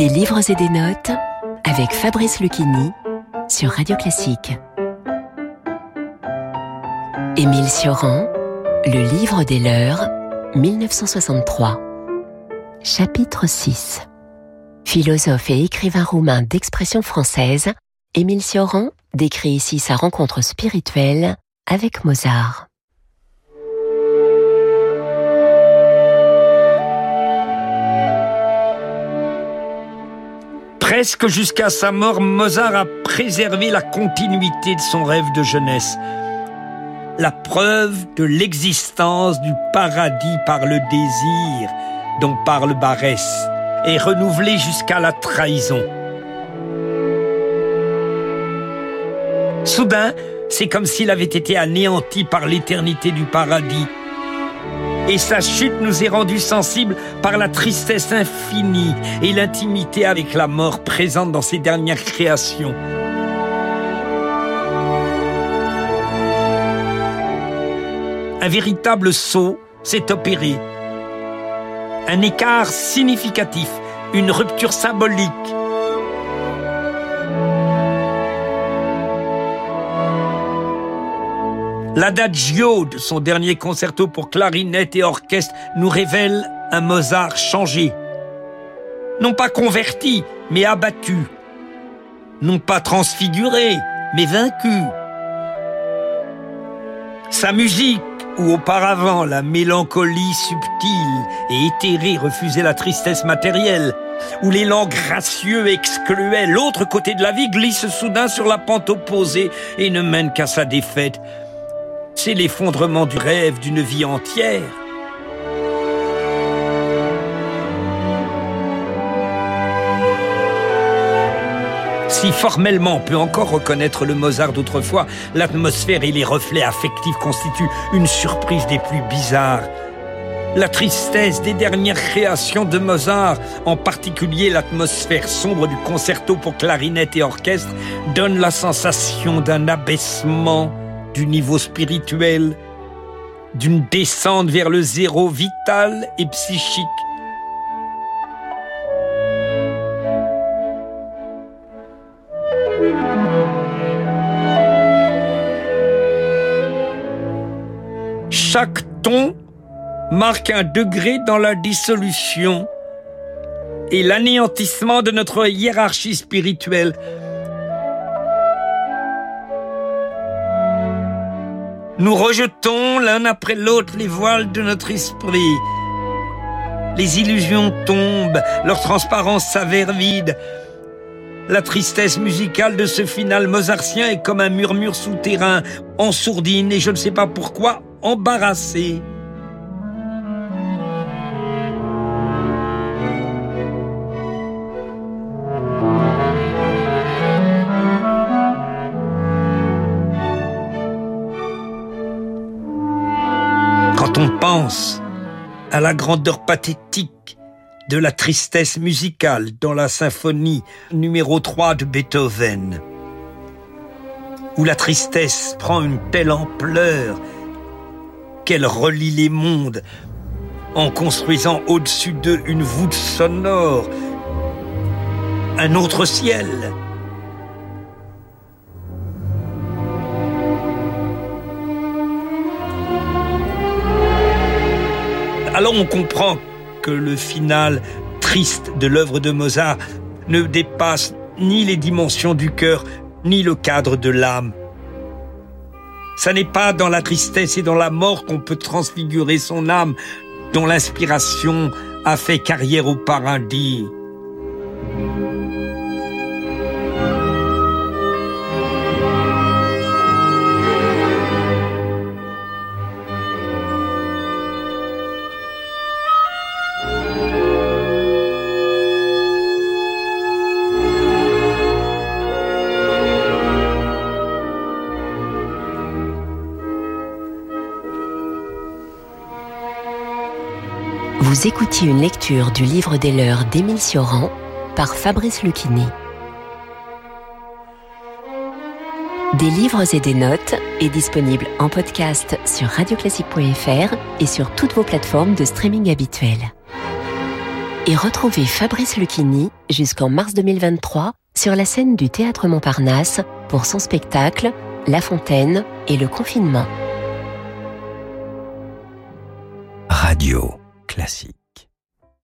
Des livres et des notes avec Fabrice Lucchini sur Radio Classique. Émile Sioran, Le livre des leurs, 1963. Chapitre 6. Philosophe et écrivain roumain d'expression française, Émile Sioran décrit ici sa rencontre spirituelle avec Mozart. Presque jusqu'à sa mort, Mozart a préservé la continuité de son rêve de jeunesse. La preuve de l'existence du paradis par le désir dont parle Barès est renouvelée jusqu'à la trahison. Soudain, c'est comme s'il avait été anéanti par l'éternité du paradis et sa chute nous est rendue sensibles par la tristesse infinie et l'intimité avec la mort présente dans ses dernières créations. Un véritable saut s'est opéré. Un écart significatif, une rupture symbolique L'adagio de son dernier concerto pour clarinette et orchestre nous révèle un Mozart changé. Non pas converti, mais abattu. Non pas transfiguré, mais vaincu. Sa musique, où auparavant la mélancolie subtile et éthérée refusait la tristesse matérielle, où l'élan gracieux excluait l'autre côté de la vie, glisse soudain sur la pente opposée et ne mène qu'à sa défaite. C'est l'effondrement du rêve d'une vie entière. Si formellement on peut encore reconnaître le Mozart d'autrefois, l'atmosphère et les reflets affectifs constituent une surprise des plus bizarres. La tristesse des dernières créations de Mozart, en particulier l'atmosphère sombre du concerto pour clarinette et orchestre, donne la sensation d'un abaissement du niveau spirituel, d'une descente vers le zéro vital et psychique. Chaque ton marque un degré dans la dissolution et l'anéantissement de notre hiérarchie spirituelle. Nous rejetons l'un après l'autre les voiles de notre esprit. Les illusions tombent, leur transparence s'avère vide. La tristesse musicale de ce final mozartien est comme un murmure souterrain, en sourdine et je ne sais pas pourquoi embarrassé. On pense à la grandeur pathétique de la tristesse musicale dans la symphonie numéro 3 de Beethoven, où la tristesse prend une telle ampleur qu'elle relie les mondes en construisant au-dessus d'eux une voûte sonore, un autre ciel, Alors on comprend que le final triste de l'œuvre de Mozart ne dépasse ni les dimensions du cœur, ni le cadre de l'âme. Ça n'est pas dans la tristesse et dans la mort qu'on peut transfigurer son âme, dont l'inspiration a fait carrière au paradis. Vous écoutiez une lecture du livre des leurs d'Émile Sioran par Fabrice Lucchini. Des livres et des notes est disponible en podcast sur radioclassique.fr et sur toutes vos plateformes de streaming habituelles. Et retrouvez Fabrice Lucchini jusqu'en mars 2023 sur la scène du Théâtre Montparnasse pour son spectacle La Fontaine et le confinement. Radio classique.